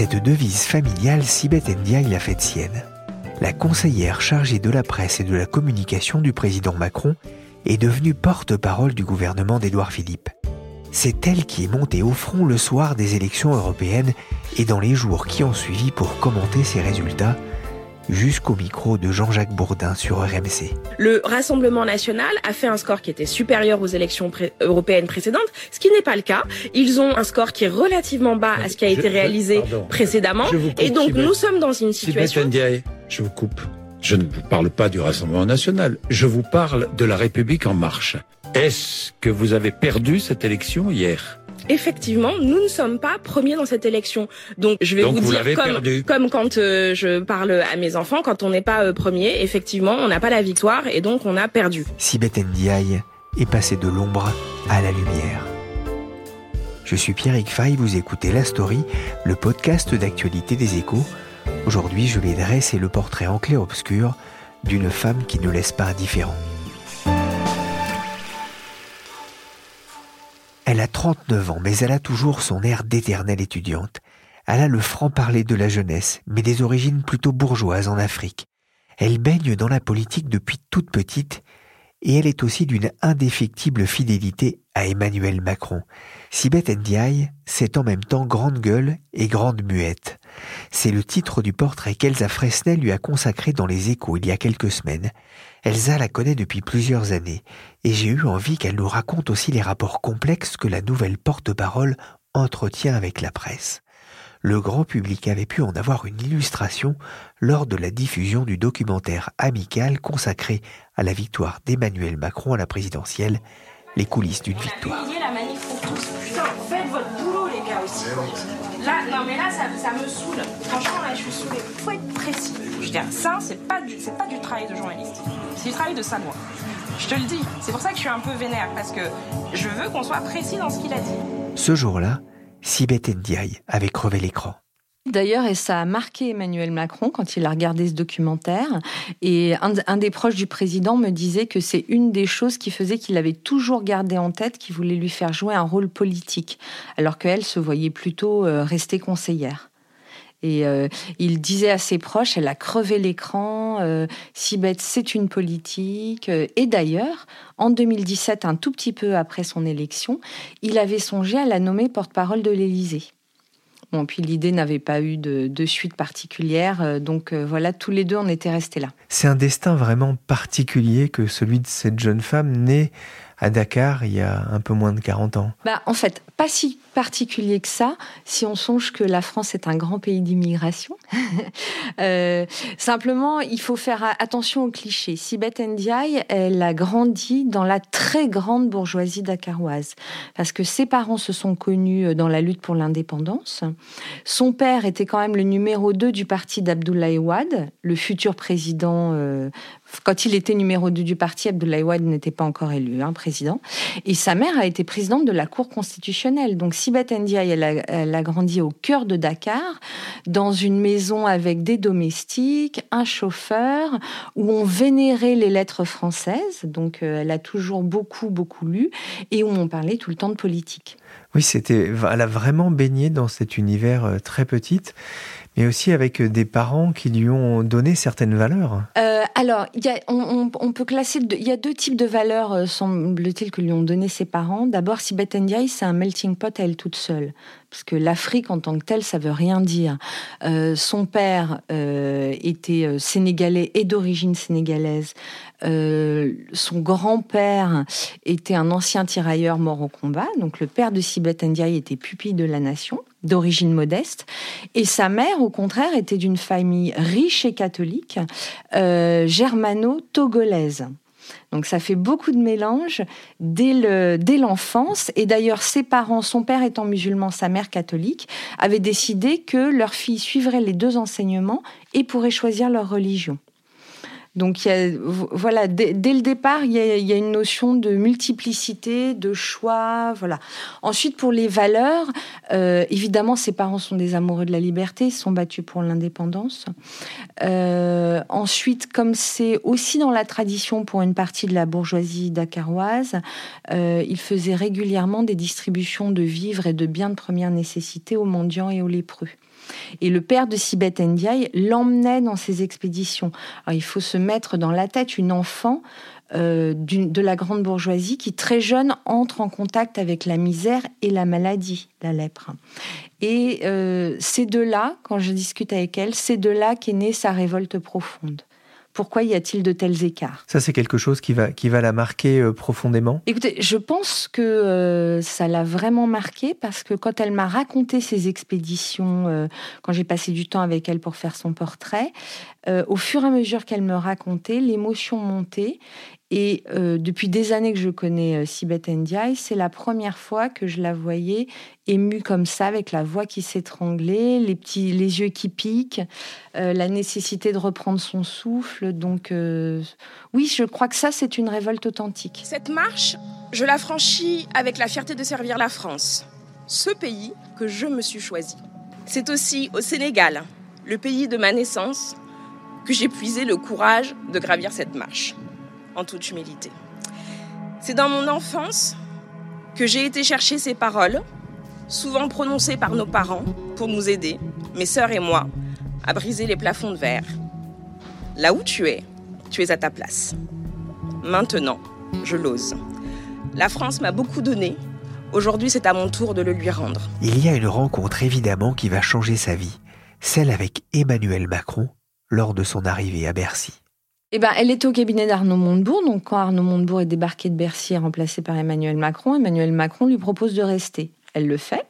Cette devise familiale, Sibeth Ndiaye l'a faite sienne. La conseillère chargée de la presse et de la communication du président Macron est devenue porte-parole du gouvernement d'Édouard Philippe. C'est elle qui est montée au front le soir des élections européennes et dans les jours qui ont suivi pour commenter ses résultats jusqu'au micro de Jean-Jacques Bourdin sur RMC. Le Rassemblement national a fait un score qui était supérieur aux élections européennes précédentes, ce qui n'est pas le cas. Ils ont un score qui est relativement bas à ce qui a été réalisé précédemment. et donc nous sommes dans une situation... Ndiaye, je vous coupe. Je ne vous parle pas du Rassemblement national, je vous parle de la République en marche. Est-ce que vous avez perdu cette élection hier? Effectivement, nous ne sommes pas premiers dans cette élection. Donc je vais vous, dire comme, comme quand euh, je parle à mes enfants, quand on n'est pas euh, premier, effectivement, on n'a pas la victoire et donc on a perdu. Sibeth Ndiaye est passé de l'ombre à la lumière. Je suis Pierrick Fay, vous écoutez La Story, le podcast d'actualité des échos. Aujourd'hui, je vais dresser le portrait en clair-obscur d'une femme qui ne laisse pas indifférent. Elle a 39 ans, mais elle a toujours son air d'éternelle étudiante. Elle a le franc-parler de la jeunesse, mais des origines plutôt bourgeoises en Afrique. Elle baigne dans la politique depuis toute petite, et elle est aussi d'une indéfectible fidélité à Emmanuel Macron. Sibeth Ndiaye, c'est en même temps grande gueule et grande muette. C'est le titre du portrait qu'Elsa Fresnel lui a consacré dans les échos il y a quelques semaines. Elsa la connaît depuis plusieurs années, et j'ai eu envie qu'elle nous raconte aussi les rapports complexes que la nouvelle porte-parole entretient avec la presse. Le grand public avait pu en avoir une illustration lors de la diffusion du documentaire amical consacré à la victoire d'Emmanuel Macron à la présidentielle, les coulisses d'une victoire. Là, non, mais là, ça, me saoule. Franchement, là, je suis saoulée. Il faut être précis. Je veux dire, ça, c'est pas, du, pas du travail de journaliste. C'est du travail de Savoie. Je te le dis. C'est pour ça que je suis un peu vénère, parce que je veux qu'on soit précis dans ce qu'il a dit. Ce jour-là, Sibeth Ndiaye avait crevé l'écran. D'ailleurs, et ça a marqué Emmanuel Macron quand il a regardé ce documentaire. Et un, des proches du président me disait que c'est une des choses qui faisait qu'il avait toujours gardé en tête qu'il voulait lui faire jouer un rôle politique, alors qu'elle se voyait plutôt euh, rester conseillère. Et euh, il disait à ses proches, elle a crevé l'écran, euh, si bête, c'est une politique. Et d'ailleurs, en 2017, un tout petit peu après son élection, il avait songé à la nommer porte-parole de l'Élysée. Bon, puis l'idée n'avait pas eu de, suite particulière, euh, donc euh, voilà, tous les deux, on était restés là. C'est un destin vraiment particulier que celui de cette jeune femme née à Dakar il y a un peu moins de 40 ans. Bah, en fait, pas si particulier que ça, si on songe que la France est un grand pays d'immigration. Euh, simplement, il faut faire attention aux clichés. Sibeth Ndiaye, elle a grandi dans la très grande bourgeoisie dakaroise, parce que ses parents se sont connus dans la lutte pour l'indépendance. Son père était quand même le numéro 2 du parti d'Abdoulaye Wade, le futur président euh, quand il était numéro 2 du parti, Abdoulaye Wade n'était pas encore élu hein, président. Et sa mère a été présidente de la Cour constitutionnelle. Donc Sibeth Ndiaye, elle a, grandi au cœur de Dakar, dans une maison avec des domestiques, un chauffeur, où on vénérait les lettres françaises. Donc euh, elle a toujours beaucoup, beaucoup lu, et où on parlait tout le temps de politique. Oui, c'était, elle a vraiment baigné dans cet univers euh, très petit. Mais aussi avec des parents qui lui ont donné certaines valeurs. Euh, alors, on, peut classer. Il y a deux types de valeurs, euh, semble-t-il, que lui ont donné ses parents. D'abord, Sibeth Ndiaye, c'est un melting pot à elle toute seule parce que l'Afrique en tant que telle, ça veut rien dire. Euh, son père euh, était euh, sénégalais et d'origine sénégalaise. Son grand-père était un ancien tirailleur mort au combat. Donc le père de Sibeth Ndiaye était pupille de la nation, d'origine modeste. Et sa mère, au contraire, était d'une famille riche et catholique, germano-togolaise. Donc ça fait beaucoup de mélange dès l'enfance. et d'ailleurs, ses parents, son père étant musulman, sa mère catholique, avaient décidé que leur fille suivrait les deux enseignements et pourrait choisir leur religion. Donc, voilà, dès, le départ, il y, a, une notion de multiplicité, de choix, voilà. Ensuite, pour les valeurs, euh, évidemment, ses parents sont des amoureux de la liberté, ils sont battus pour l'indépendance. Euh, ensuite, comme c'est aussi dans la tradition pour une partie de la bourgeoisie dakaroise, euh, il faisait régulièrement des distributions de vivres et de biens de première nécessité aux mendiants et aux lépreux. Et le père de Sibeth Ndiaye l'emmenait dans ses expéditions. il faut se mettre dans la tête une enfant euh, de la grande bourgeoisie qui, très jeune, entre en contact avec la misère et la maladie, la lèpre. Et euh, c'est de là, quand je discute avec elle, c'est de là qu'est née sa révolte profonde. Pourquoi y a-t-il de tels écarts? Ça, c'est quelque chose qui va, qui va la marquer euh, profondément. Écoutez, je pense que euh, ça l'a vraiment marquée parce que quand elle m'a raconté ses expéditions, euh, quand j'ai passé du temps avec elle pour faire son portrait, au fur et à mesure qu'elle me racontait, l'émotion montait et euh, depuis des années que je connais euh, Sibeth Ndiaye, c'est la première fois que je la voyais émue comme ça, avec la voix qui s'étranglait, les petits, les yeux qui piquent, euh, la nécessité de reprendre son souffle. Donc, oui, je crois que ça, c'est une révolte authentique. Cette marche, je la franchis avec la fierté de servir la France, ce pays que je me suis choisi. C'est aussi au Sénégal, le pays de ma naissance, que j'ai puisé le courage de gravir cette marche en toute humilité. C'est dans mon enfance que j'ai été chercher ces paroles, souvent prononcées par nos parents pour nous aider, mes sœurs et moi, à briser les plafonds de verre. Là où tu es, tu es à ta place. Maintenant, je l'ose. La France m'a beaucoup donné. Aujourd'hui, c'est à mon tour de le lui rendre. Il y a une rencontre évidemment qui va changer sa vie, celle avec Emmanuel Macron lors de son arrivée à Bercy. Eh ben, elle était au cabinet d'Arnaud Montebourg. Donc, quand Arnaud Montebourg est débarqué de Bercy et remplacé par Emmanuel Macron, Emmanuel Macron lui propose de rester. Elle le fait.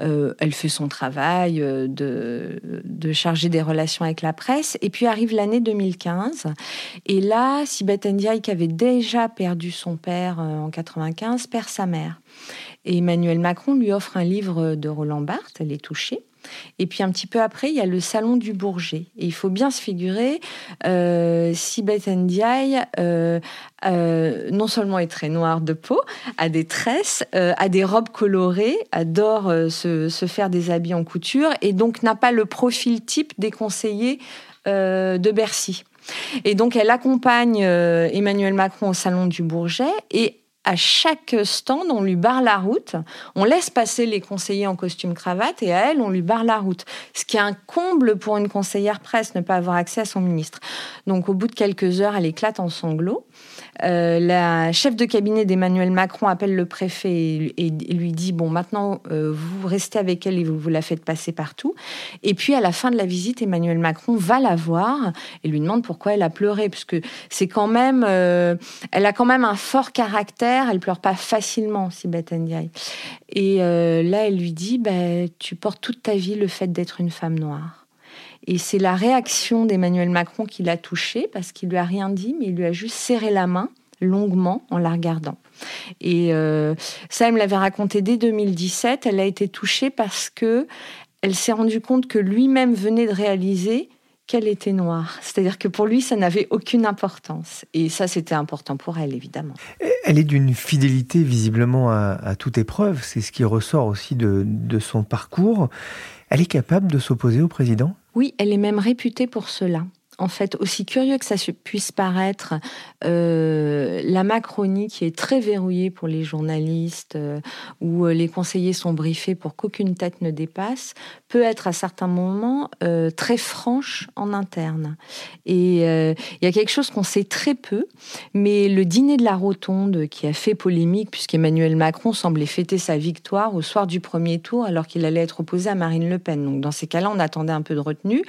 Euh, elle fait son travail euh, de, de charger des relations avec la presse. Et puis arrive l'année 2015. Et là, Sibeth Ndiaye, qui avait déjà perdu son père euh, en 95, perd sa mère. Et Emmanuel Macron lui offre un livre de Roland Barthes. Elle est touchée. Et puis un petit peu après, il y a le salon du Bourget. Et il faut bien se figurer, euh, Sibeth Ndiaye, euh, euh, non seulement est très noire de peau, a des tresses, euh, a des robes colorées, adore se, se, faire des habits en couture, et donc n'a pas le profil type des conseillers de Bercy. Et donc elle accompagne Emmanuel Macron au salon du Bourget et à chaque stand, on lui barre la route. On laisse passer les conseillers en costume cravate et à elle, on lui barre la route. Ce qui est un comble pour une conseillère presse, ne pas avoir accès à son ministre. Donc, au bout de quelques heures, elle éclate en sanglots. Euh, la chef de cabinet d'Emmanuel Macron appelle le préfet et, lui dit bon maintenant euh, vous restez avec elle et vous, la faites passer partout. Et puis à la fin de la visite, Emmanuel Macron va la voir et lui demande pourquoi elle a pleuré puisque c'est quand même euh, elle a quand même un fort caractère. Elle pleure pas facilement, Sibeth Ndiaye. Et là elle lui dit bah, tu portes toute ta vie le fait d'être une femme noire. Et c'est la réaction d'Emmanuel Macron qui l'a touchée, parce qu'il lui a rien dit, mais il lui a juste serré la main longuement en la regardant. Et euh, ça, elle me l'avait raconté dès 2017. Elle a été touchée parce que elle s'est rendue compte que lui-même venait de réaliser qu'elle était noire. C'est-à-dire que pour lui, ça n'avait aucune importance. Et ça, c'était important pour elle, évidemment. Elle est d'une fidélité visiblement à, toute épreuve. C'est ce qui ressort aussi de son parcours. Elle est capable de s'opposer au président? Oui, elle est même réputée pour cela. En fait, aussi curieux que ça puisse paraître, euh, la Macronie qui est très verrouillée pour les journalistes, euh, où les conseillers sont briefés pour qu'aucune tête ne dépasse, peut être à certains moments très franche en interne. Et il y a quelque chose qu'on sait très peu, mais le dîner de la Rotonde qui a fait polémique, puisqu'Emmanuel Macron semblait fêter sa victoire au soir du premier tour, alors qu'il allait être opposé à Marine Le Pen. Donc dans ces cas-là, on attendait un peu de retenue.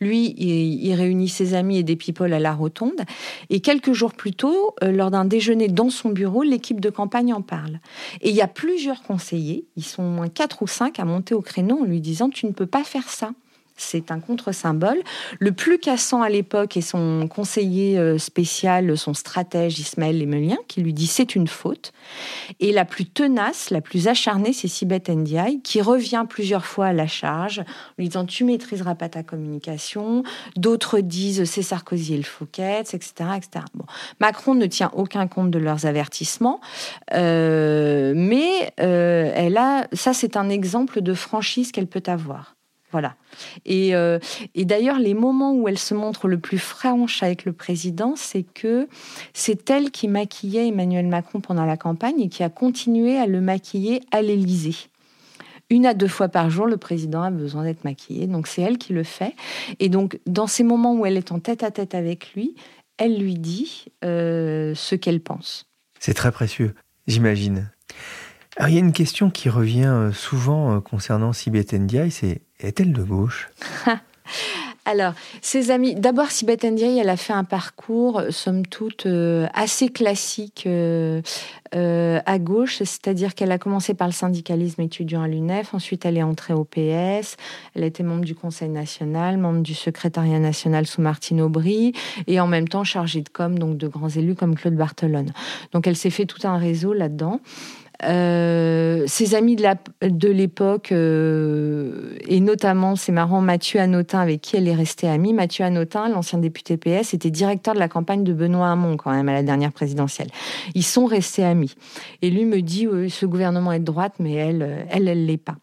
Lui, il, réunit ses amis et des people à la rotonde. Et quelques jours plus tôt, euh, lors d'un déjeuner dans son bureau, l'équipe de campagne en parle. Et il y a plusieurs conseillers, ils sont au moins quatre ou cinq, à monter au créneau en lui disant Tu ne peux pas faire ça c'est un contre-symbole. Le plus cassant à l'époque est son conseiller euh, spécial, son stratège Ismaël Lemelien, qui lui dit c'est une faute. Et la plus tenace, la plus acharnée, c'est Sibeth Ndiaye, qui revient plusieurs fois à la charge, lui disant tu maîtriseras pas ta communication. D'autres disent c'est Sarkozy et le Fouquet, etc. etc. Macron ne tient aucun compte de leurs avertissements, euh, mais euh, elle a, ça c'est un exemple de franchise qu'elle peut avoir. Voilà. Euh, et, d'ailleurs, les moments où elle se montre le plus franche avec le président, c'est que c'est elle qui maquillait Emmanuel Macron pendant la campagne et qui a continué à le maquiller à l'Élysée. Une à deux fois par jour, le président a besoin d'être maquillé, donc c'est elle qui le fait. Et donc, dans ces moments où elle est en tête à tête avec lui, elle lui dit euh, ce qu'elle pense. C'est très précieux, j'imagine. Il y a une question qui revient euh, souvent concernant Sibeth Ndiaye, c'est est-elle de gauche? Alors, ses amis, d'abord, Sibeth Ndiaye, elle a fait un parcours, somme toute, euh, assez classique euh, euh, à gauche, c'est-à-dire qu'elle a commencé par le syndicalisme étudiant à l'UNEF, ensuite elle est entrée au PS, elle été membre du Conseil national, membre du secrétariat national sous Martine Aubry, et en même temps chargée de com, donc de grands élus comme Claude Barthelone. Donc elle s'est fait tout un réseau là-dedans. Euh, ses amis de l'époque, euh, et notamment, c'est marrant, Mathieu Anotin, avec qui elle est restée amie. Mathieu Anotin, l'ancien député PS, était directeur de la campagne de Benoît Hamon, quand même, à la dernière présidentielle. Ils sont restés amis. Et lui me dit, ce gouvernement est de droite, mais elle, elle, elle l'est pas.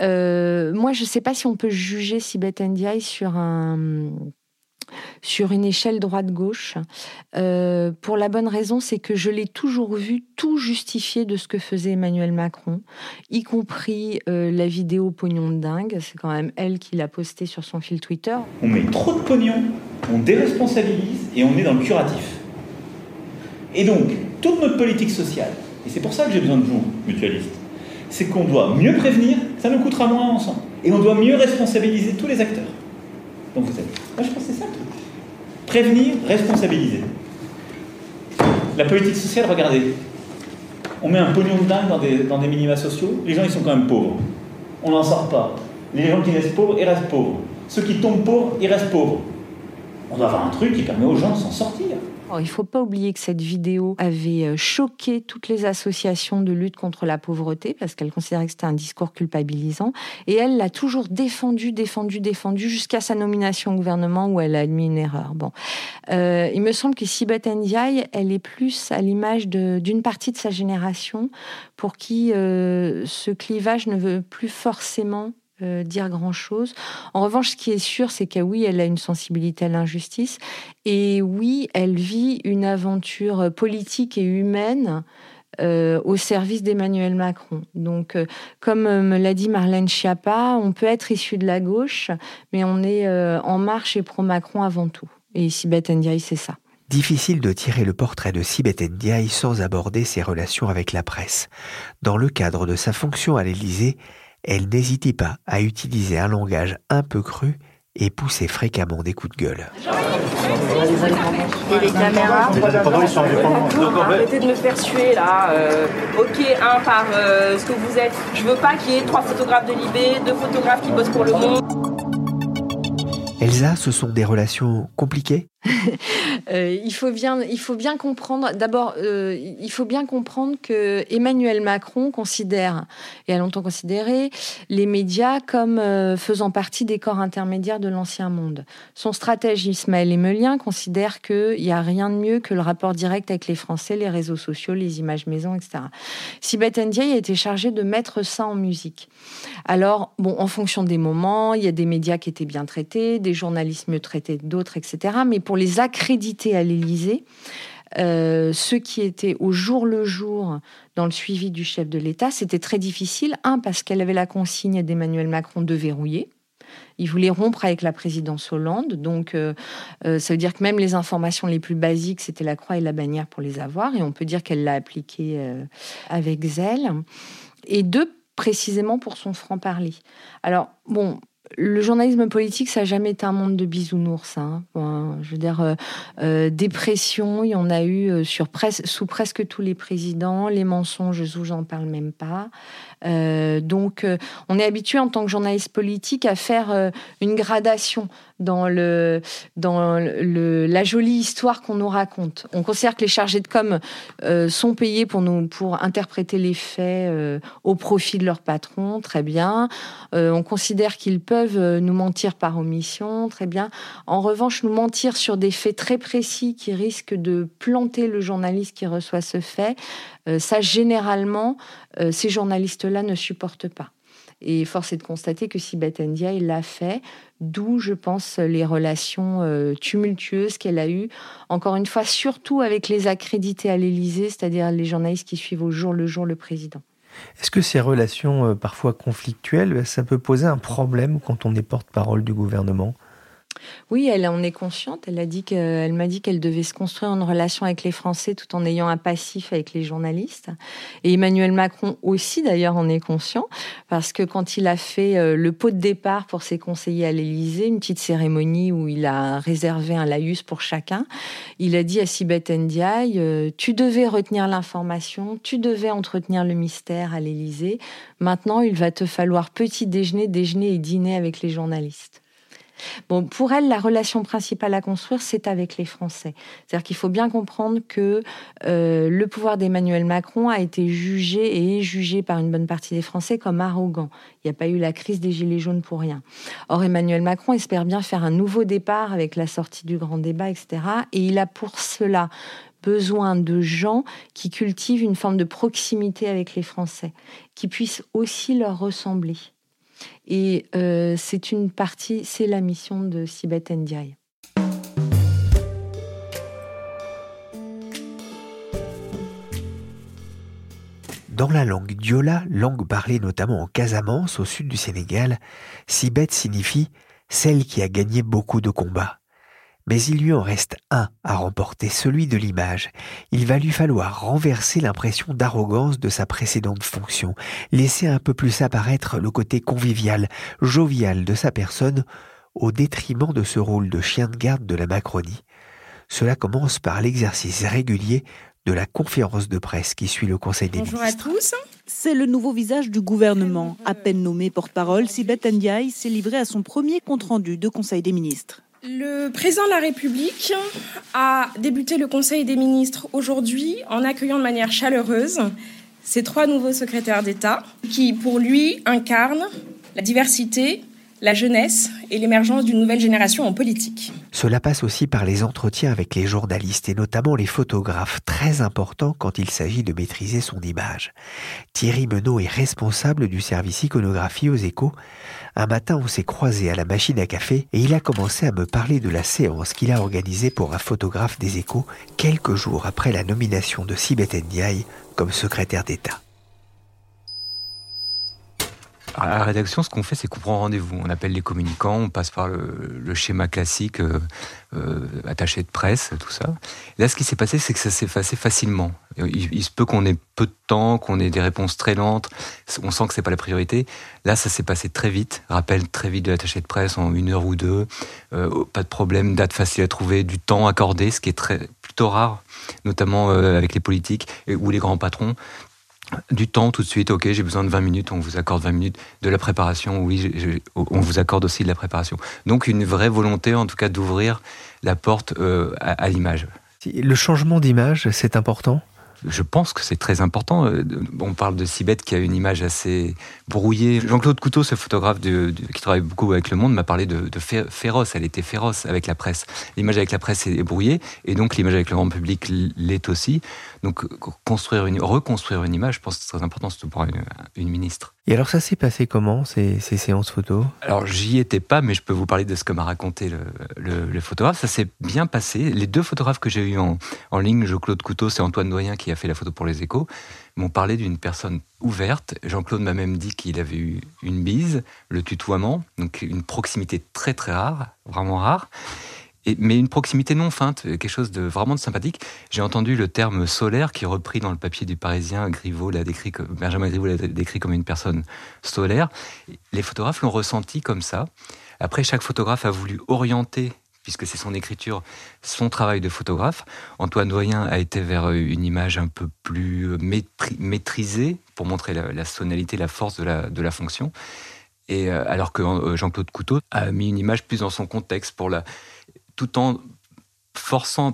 Euh, moi, je ne sais pas si on peut juger Sibeth Ndiaye sur un sur une échelle droite-gauche. Euh, pour la bonne raison, c'est que je l'ai toujours vu tout justifier de ce que faisait Emmanuel Macron, y compris euh, la vidéo pognon de dingue. C'est quand même elle qui l'a postée sur son fil Twitter. On met trop de pognon, on déresponsabilise et on est dans le curatif. Et donc, toute notre politique sociale, et c'est pour ça que j'ai besoin de vous, mutualistes, c'est qu'on doit mieux prévenir, ça nous coûtera moins ensemble. Et on doit mieux responsabiliser tous les acteurs. Donc vous êtes. Moi je pense que c'est ça. Prévenir, responsabiliser. La politique sociale, regardez. On met un pognon de dingue dans des, dans minima sociaux, les gens ils sont quand même pauvres. On n'en sort pas. Les gens qui restent pauvres, ils restent pauvres. Ceux qui tombent pauvres, ils restent pauvres. On doit avoir un truc qui permet aux gens de s'en sortir. Il ne faut pas oublier que cette vidéo avait euh, choqué toutes les associations de lutte contre la pauvreté parce qu'elle considérait que c'était un discours culpabilisant. Et elle l'a toujours défendu, défendu, défendu jusqu'à sa nomination au gouvernement où elle a admis une erreur. Bon, euh, il me semble que Sibeth Ndiaye, elle est plus à l'image d'une partie de sa génération pour qui euh, ce clivage ne veut plus forcément euh, dire grand-chose. En revanche, ce qui est sûr, c'est que oui, elle a une sensibilité à l'injustice. Et oui, elle vit une aventure politique et humaine euh, au service d'Emmanuel Macron. Donc, euh, comme me l'a dit Marlène Schiappa, on peut être issu de la gauche, mais on est en marche et pro-Macron avant tout. Et Sibeth Ndiaye, c'est ça. Difficile de tirer le portrait de Sibeth Ndiaye sans aborder ses relations avec la presse. Dans le cadre de sa fonction à l'Élysée, elle n'hésitait pas à utiliser un langage un peu cru et pousser fréquemment des coups de gueule. Et les caméras Donc arrêtez de me faire suer là. Euh, ok, un par euh, ce que vous êtes. Je veux pas qu'il y ait trois photographes de Libé, deux photographes qui bossent pour le monde. Elsa, ce sont des relations compliquées? Euh, il, faut bien, il faut bien comprendre, d'abord, euh, il faut bien comprendre que Emmanuel Macron considère, et a longtemps considéré, les médias comme euh, faisant partie des corps intermédiaires de l'ancien monde. Son stratège Ismaël Emelien considère qu'il n'y a rien de mieux que le rapport direct avec les Français, les réseaux sociaux, les images maison, etc. Sibeth Ndiaye a été chargée de mettre ça en musique. Alors, bon, en fonction des moments, il y a des médias qui étaient bien traités, des journalistes mieux traités d'autres, etc. Mais pour les accréditer à l'Élysée, euh, ceux qui étaient au jour le jour dans le suivi du chef de l'État, c'était très difficile. Un, parce qu'elle avait la consigne d'Emmanuel Macron de verrouiller. Il voulait rompre avec la présidence Hollande. Donc, euh, euh, ça veut dire que même les informations les plus basiques, c'était la croix et la bannière pour les avoir. Et on peut dire qu'elle l'a appliqué avec zèle. Et deux, précisément pour son franc-parler. Alors, bon, le journalisme politique, ça n'a jamais été un monde de bisounours. Hein. je veux dire, euh, euh, dépression, il y en a eu euh, sur sous presque tous les présidents. Les mensonges, je j'en parle même pas. donc, on est habitué en tant que journaliste politique à faire une gradation dans, le, dans le, la jolie histoire qu'on nous raconte. On considère que les chargés de com euh, sont payés pour, nous, pour interpréter les faits euh, au profit de leur patron, très bien. Euh, on considère qu'ils peuvent nous mentir par omission, très bien. En revanche, nous mentir sur des faits très précis qui risquent de planter le journaliste qui reçoit ce fait, ça, généralement, ces journalistes-là ne supportent pas. Et force est de constater que Sibeth Ndiaye l'a fait, d'où, je pense, les relations euh, tumultueuses qu'elle a eues, encore une fois, surtout avec les accrédités à l'Élysée, c'est-à-dire les journalistes qui suivent au jour le jour le président. Est-ce que ces relations euh, parfois conflictuelles, ça peut poser un problème quand on est porte-parole du gouvernement? Oui, elle en est consciente. Elle m'a dit qu'elle devait se construire une relation avec les Français tout en ayant un passif avec les journalistes. Et Emmanuel Macron aussi, d'ailleurs, en est conscient parce que quand il a fait euh, le pot de départ pour ses conseillers à l'Élysée, une petite cérémonie où il a réservé un laïus pour chacun, il a dit à Sibeth Ndiaye euh, "Tu devais retenir l'information, tu devais entretenir le mystère à l'Élysée. Maintenant, il va te falloir petit déjeuner, déjeuner et dîner avec les journalistes." Bon, pour elle, la relation principale à construire, c'est avec les Français. C'est-à-dire qu'il faut bien comprendre que euh, le pouvoir d'Emmanuel Macron a été jugé et est jugé par une bonne partie des Français comme arrogant. Il n'y a pas eu la crise des Gilets jaunes pour rien. Or, Emmanuel Macron espère bien faire un nouveau départ avec la sortie du grand débat, etc. Et il a pour cela besoin de gens qui cultivent une forme de proximité avec les Français, qui puissent aussi leur ressembler. Et euh, c'est une partie, c'est la mission de Sibeth Ndiaye. Dans la langue diola, langue parlée notamment en Casamance, au sud du Sénégal, Sibeth signifie celle qui a gagné beaucoup de combats. Mais il lui en reste un à remporter, celui de l'image. Il va lui falloir renverser l'impression d'arrogance de sa précédente fonction, laisser un peu plus apparaître le côté convivial, jovial de sa personne, au détriment de ce rôle de chien de garde de la Macronie. Cela commence par l'exercice régulier de la conférence de presse qui suit le Conseil des Bonjour ministres. Bonjour à tous. C'est le nouveau visage du gouvernement. À peine nommé porte-parole, Sibeth Ndiaye s'est livré à son premier compte-rendu de Conseil des ministres. Le président de la République a débuté le Conseil des ministres aujourd'hui en accueillant de manière chaleureuse ces trois nouveaux secrétaires d'État qui, pour lui, incarnent la diversité, la jeunesse et l'émergence d'une nouvelle génération en politique. Cela passe aussi par les entretiens avec les journalistes et notamment les photographes, très importants quand il s'agit de maîtriser son image. Thierry Menot est responsable du service iconographie aux échos. Un matin, on s'est croisé à la machine à café et il a commencé à me parler de la séance qu'il a organisée pour un photographe des échos quelques jours après la nomination de Sibeth Ndiaye comme secrétaire d'État. À la rédaction, ce qu'on fait, c'est qu'on prend rendez-vous. On appelle les communicants, on passe par le, schéma classique, euh, euh, attaché de presse, tout ça. Là, ce qui s'est passé, c'est que ça s'est passé facilement. Il, se peut qu'on ait peu de temps, qu'on ait des réponses très lentes. On sent que c'est pas la priorité. Là, ça s'est passé très vite. Rappel très vite de l'attaché de presse en une heure ou deux. Euh, pas de problème, date facile à trouver, du temps accordé, ce qui est très plutôt rare, notamment avec les politiques ou les grands patrons. Du temps tout de suite, ok, j'ai besoin de 20 minutes, on vous accorde 20 minutes. De la préparation, oui, on vous accorde aussi de la préparation. Donc une vraie volonté, en tout cas, d'ouvrir la porte euh, à l'image. Le changement d'image, c'est important? Je pense que c'est très important. Euh, on parle de Sibeth qui a une image assez brouillée. Jean-Claude Couteau, ce photographe qui travaille beaucoup avec Le Monde, m'a parlé de, féroce. Elle était féroce avec la presse. L'image avec la presse est brouillée et donc l'image avec le grand public l'est aussi. Donc construire une, reconstruire une image, je pense que c'est très important, surtout pour une ministre. Et alors ça s'est passé comment ces, séances photo? Alors j'y étais pas, mais je peux vous parler de ce que m'a raconté le, photographe. Ça s'est bien passé. Les deux photographes que j'ai eu en, en ligne, Jean-Claude Couteau, c'est Antoine Doyen qui a fait la photo pour les échos, m'ont parlé d'une personne ouverte. Jean-Claude m'a même dit qu'il avait eu une bise, le tutoiement, donc une proximité très très rare, vraiment rare mais une proximité non feinte, quelque chose de vraiment de sympathique. J'ai entendu le terme solaire qui est repris dans le papier du Parisien. Griveaux l'a décrit, Benjamin Griveaux l'a décrit comme une personne solaire. Les photographes l'ont ressenti comme ça. Après, chaque photographe a voulu orienter puisque c'est son écriture, son travail de photographe. Antoine Doyen a été vers une image un peu plus maîtrisée pour montrer la, sonalité, la force de la, fonction. Et euh, alors que euh, Jean-Claude Couteau a mis une image plus dans son contexte pour la, tout en forçant,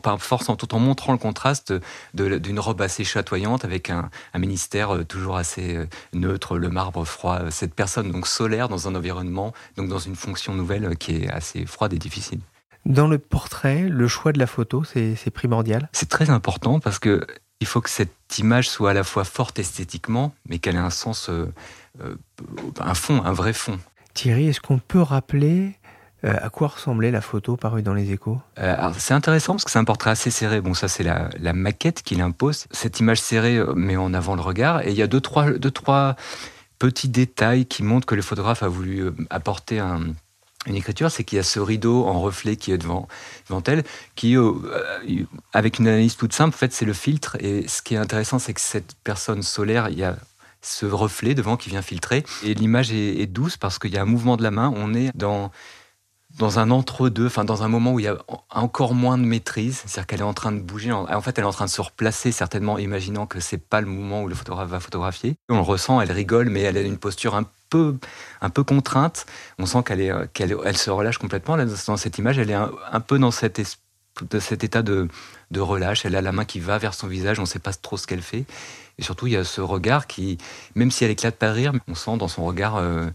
tout en montrant le contraste d'une robe assez chatoyante avec un, ministère euh, toujours assez euh, neutre, le marbre froid. Cette personne donc solaire dans un environnement, donc dans une fonction nouvelle euh, qui est assez froide et difficile. Dans le portrait, le choix de la photo, c'est primordial. C'est très important parce que il faut que cette image soit à la fois forte esthétiquement, mais qu'elle ait un sens, un fond, un vrai fond. Thierry, est-ce qu'on peut rappeler euh, à quoi ressemblait la photo parue dans les échos? Euh, C'est intéressant parce que c'est un portrait assez serré. Bon, ça c'est la, maquette qu'il impose. Cette image serrée euh, met en avant le regard. Et il y a deux, trois, deux, trois petits détails qui montrent que le photographe a voulu apporter une écriture, c'est qu'il y a ce rideau en reflet qui est devant, devant elle, qui, avec une analyse toute simple, en fait, c'est le filtre. Et ce qui est intéressant, c'est que cette personne solaire, il y a ce reflet devant qui vient filtrer. Et l'image est, est douce parce qu'il y a un mouvement de la main. On est dans dans un entre-deux, enfin dans un moment où il y a encore moins de maîtrise, c'est-à-dire qu'elle est en train de bouger, en fait elle est en train de se replacer certainement, imaginant que c'est pas le moment où le photographe va photographier. On le ressent, elle rigole, mais elle a une posture un peu, un peu contrainte. On sent qu'elle est, qu'elle, elle se relâche complètement dans cette image. Elle est un, peu dans cet, état de, relâche. Elle a la main qui va vers son visage, on ne sait pas trop ce qu'elle fait. Et surtout, il y a ce regard qui, même si elle éclate pas de rire, on sent dans son regard euh,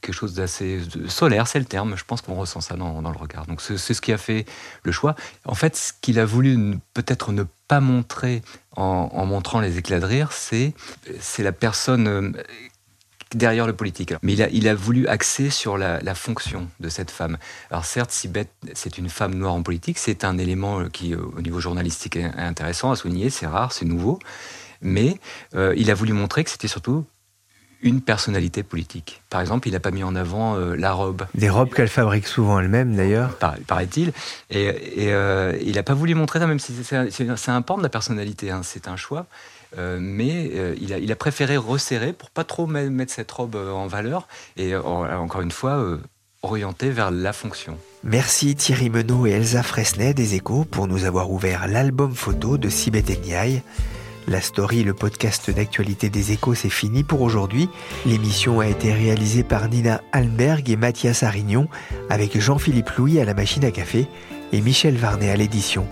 quelque chose d'assez solaire, c'est le terme. Je pense qu'on ressent ça dans, le regard. Donc c'est ce qui a fait le choix. En fait, ce qu'il a voulu peut-être ne pas montrer en, montrant les éclats de rire, c'est la personne euh, derrière le politique. Mais il a, il a voulu axer sur la, fonction de cette femme. Alors certes, Sibeth, c'est une femme noire en politique, c'est un élément euh, qui, euh, au niveau journalistique, est intéressant à souligner, c'est rare, c'est nouveau. Mais il a voulu montrer que c'était surtout une personnalité politique. Par exemple, il n'a pas mis en avant euh, la robe. Des robes qu'elle fabrique souvent elle-même, d'ailleurs. paraît-il. Et, euh, il n'a pas voulu montrer ça, même si c'est un pan de la personnalité, hein, c'est un choix. Euh, mais il a, il, a, préféré resserrer pour pas trop mettre cette robe en valeur et encore une fois orienter vers la fonction. Merci Thierry Menot et Elsa Fresnay des Échos pour nous avoir ouvert l'album photo de Sibeth Ndiaye. La story, le podcast d'actualité des échos, c'est fini pour aujourd'hui. L'émission a été réalisée par Nina Alberg et Mathias Arignon, avec Jean-Philippe Louis à la machine à café et Michel Varnet à l'édition.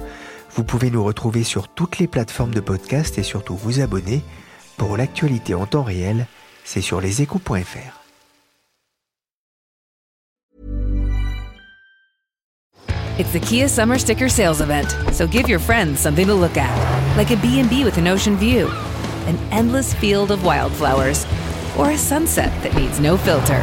Vous pouvez nous retrouver sur toutes les plateformes de podcast et surtout vous abonner. Pour l'actualité en temps réel, c'est sur leséchos.fr. It's the Kia Summer Sticker Sales Event, so give your friends something to look at, like a B&B with an ocean view, an endless field of wildflowers, or a sunset that needs no filter.